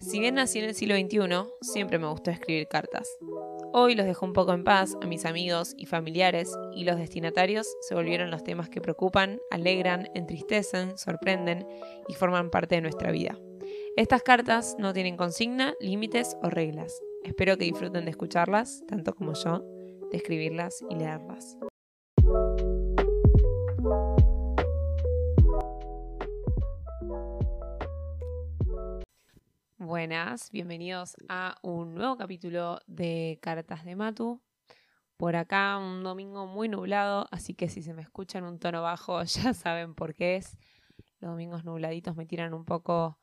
Si bien nací en el siglo XXI, siempre me gustó escribir cartas. Hoy los dejo un poco en paz a mis amigos y familiares y los destinatarios se volvieron los temas que preocupan, alegran, entristecen, sorprenden y forman parte de nuestra vida. Estas cartas no tienen consigna, límites o reglas. Espero que disfruten de escucharlas, tanto como yo, de escribirlas y leerlas. Buenas, bienvenidos a un nuevo capítulo de Cartas de Matu. Por acá un domingo muy nublado, así que si se me escucha en un tono bajo ya saben por qué es. Los domingos nubladitos me tiran un poco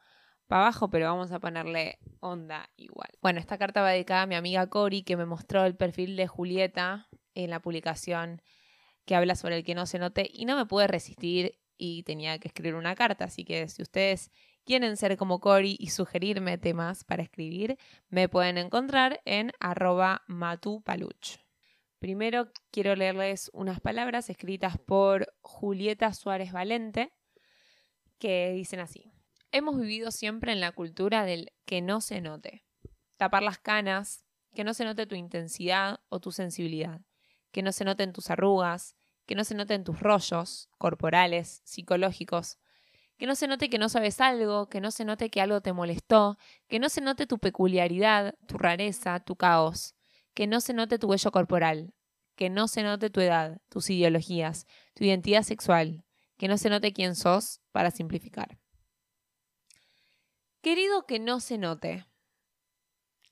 para abajo, pero vamos a ponerle onda igual. Bueno, esta carta va dedicada a mi amiga Cori, que me mostró el perfil de Julieta en la publicación que habla sobre el que no se note y no me pude resistir y tenía que escribir una carta, así que si ustedes quieren ser como Cory y sugerirme temas para escribir, me pueden encontrar en arroba matupaluch. Primero quiero leerles unas palabras escritas por Julieta Suárez Valente que dicen así. Hemos vivido siempre en la cultura del que no se note. Tapar las canas, que no se note tu intensidad o tu sensibilidad, que no se noten tus arrugas, que no se noten tus rollos corporales, psicológicos, que no se note que no sabes algo, que no se note que algo te molestó, que no se note tu peculiaridad, tu rareza, tu caos, que no se note tu vello corporal, que no se note tu edad, tus ideologías, tu identidad sexual, que no se note quién sos, para simplificar. Querido que no se note.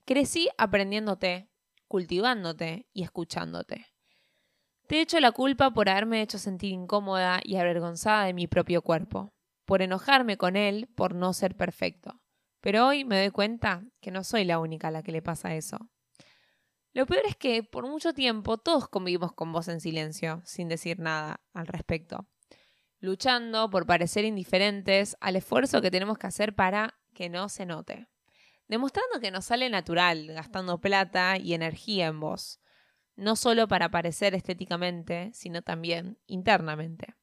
Crecí aprendiéndote, cultivándote y escuchándote. Te echo la culpa por haberme hecho sentir incómoda y avergonzada de mi propio cuerpo por enojarme con él por no ser perfecto. Pero hoy me doy cuenta que no soy la única a la que le pasa eso. Lo peor es que por mucho tiempo todos convivimos con vos en silencio, sin decir nada al respecto, luchando por parecer indiferentes al esfuerzo que tenemos que hacer para que no se note, demostrando que nos sale natural, gastando plata y energía en vos, no solo para parecer estéticamente, sino también internamente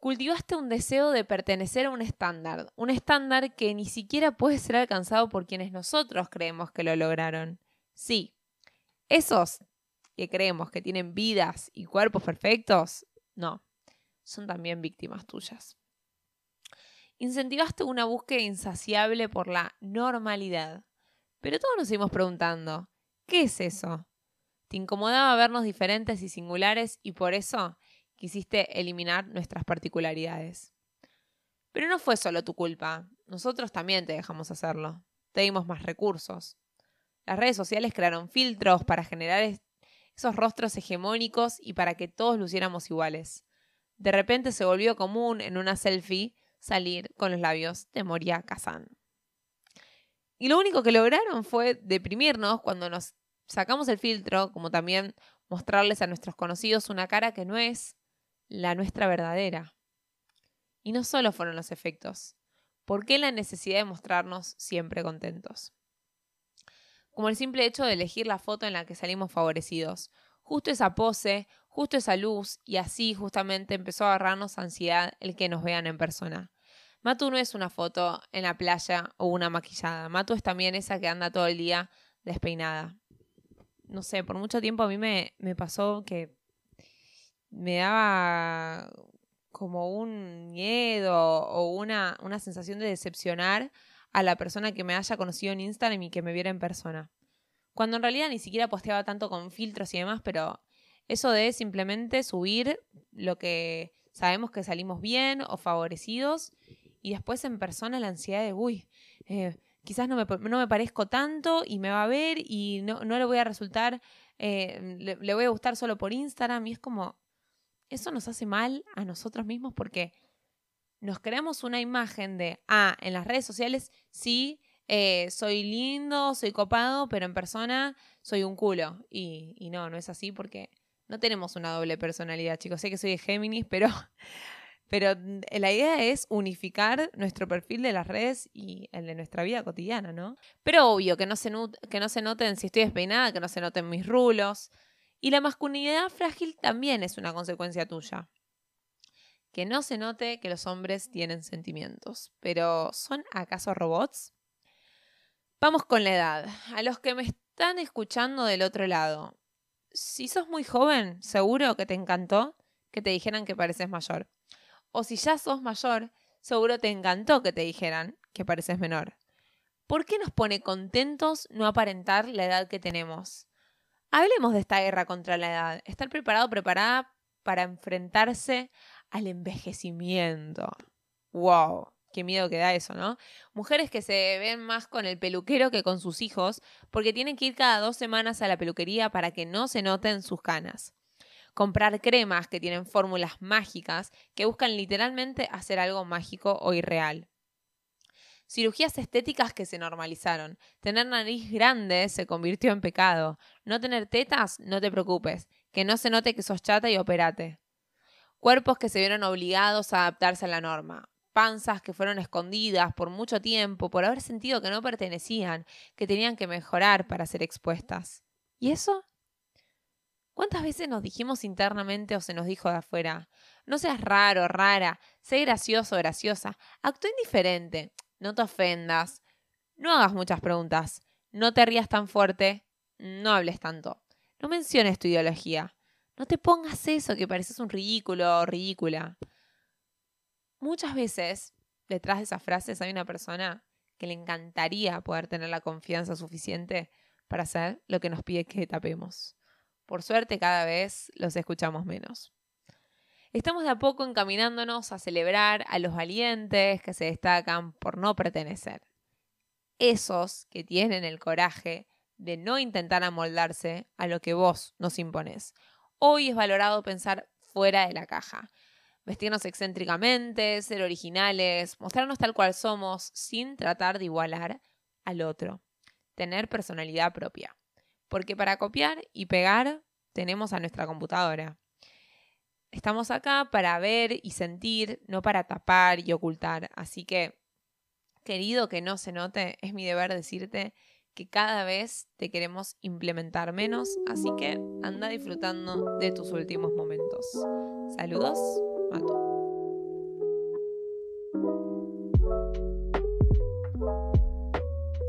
cultivaste un deseo de pertenecer a un estándar, un estándar que ni siquiera puede ser alcanzado por quienes nosotros creemos que lo lograron. Sí, esos que creemos que tienen vidas y cuerpos perfectos, no, son también víctimas tuyas. Incentivaste una búsqueda insaciable por la normalidad. Pero todos nos seguimos preguntando, ¿qué es eso? ¿Te incomodaba vernos diferentes y singulares y por eso quisiste eliminar nuestras particularidades. Pero no fue solo tu culpa, nosotros también te dejamos hacerlo, te dimos más recursos. Las redes sociales crearon filtros para generar esos rostros hegemónicos y para que todos luciéramos iguales. De repente se volvió común en una selfie salir con los labios de Moria Kazan. Y lo único que lograron fue deprimirnos cuando nos sacamos el filtro, como también mostrarles a nuestros conocidos una cara que no es la nuestra verdadera. Y no solo fueron los efectos. ¿Por qué la necesidad de mostrarnos siempre contentos? Como el simple hecho de elegir la foto en la que salimos favorecidos. Justo esa pose, justo esa luz, y así justamente empezó a agarrarnos ansiedad el que nos vean en persona. Matu no es una foto en la playa o una maquillada. Matu es también esa que anda todo el día despeinada. No sé, por mucho tiempo a mí me, me pasó que me daba como un miedo o una, una sensación de decepcionar a la persona que me haya conocido en Instagram y que me viera en persona. Cuando en realidad ni siquiera posteaba tanto con filtros y demás, pero eso de simplemente subir lo que sabemos que salimos bien o favorecidos y después en persona la ansiedad de, uy, eh, quizás no me, no me, parezco tanto y me va a ver y no, no le voy a resultar, eh, le, le, voy a gustar solo por Instagram y es como, eso nos hace mal a nosotros mismos porque nos creamos una imagen de, ah, en las redes sociales sí, eh, soy lindo, soy copado, pero en persona soy un culo. Y, y, no, no es así porque no tenemos una doble personalidad, chicos. Sé que soy de Géminis, pero, pero la idea es unificar nuestro perfil de las redes y el de nuestra vida cotidiana, ¿no? Pero obvio, que no se, que no se noten si estoy despeinada, que no se noten mis rulos. Y la masculinidad frágil también es una consecuencia tuya. Que no se note que los hombres tienen sentimientos, pero ¿son acaso robots? Vamos con la edad. A los que me están escuchando del otro lado. Si sos muy joven, seguro que te encantó que te dijeran que pareces mayor. O si ya sos mayor, seguro te encantó que te dijeran que pareces menor. ¿Por qué nos pone contentos no aparentar la edad que tenemos? Hablemos de esta guerra contra la edad. Estar preparado, preparada para enfrentarse al envejecimiento. ¡Wow! Qué miedo que da eso, ¿no? Mujeres que se ven más con el peluquero que con sus hijos porque tienen que ir cada dos semanas a la peluquería para que no se noten sus canas. Comprar cremas que tienen fórmulas mágicas que buscan literalmente hacer algo mágico o irreal. Cirugías estéticas que se normalizaron. Tener nariz grande se convirtió en pecado. No tener tetas, no te preocupes. Que no se note que sos chata y operate. Cuerpos que se vieron obligados a adaptarse a la norma panzas que fueron escondidas por mucho tiempo, por haber sentido que no pertenecían, que tenían que mejorar para ser expuestas. ¿Y eso? ¿Cuántas veces nos dijimos internamente o se nos dijo de afuera? No seas raro, rara, sé gracioso, graciosa, actúa indiferente, no te ofendas, no hagas muchas preguntas, no te rías tan fuerte, no hables tanto, no menciones tu ideología, no te pongas eso que pareces un ridículo o ridícula. Muchas veces, detrás de esas frases hay una persona que le encantaría poder tener la confianza suficiente para hacer lo que nos pide que tapemos. Por suerte cada vez los escuchamos menos. Estamos de a poco encaminándonos a celebrar a los valientes que se destacan por no pertenecer. Esos que tienen el coraje de no intentar amoldarse a lo que vos nos imponés. Hoy es valorado pensar fuera de la caja, vestirnos excéntricamente, ser originales, mostrarnos tal cual somos sin tratar de igualar al otro, tener personalidad propia. Porque para copiar y pegar tenemos a nuestra computadora. Estamos acá para ver y sentir, no para tapar y ocultar. Así que, querido que no se note, es mi deber decirte que cada vez te queremos implementar menos, así que anda disfrutando de tus últimos momentos. Saludos. あと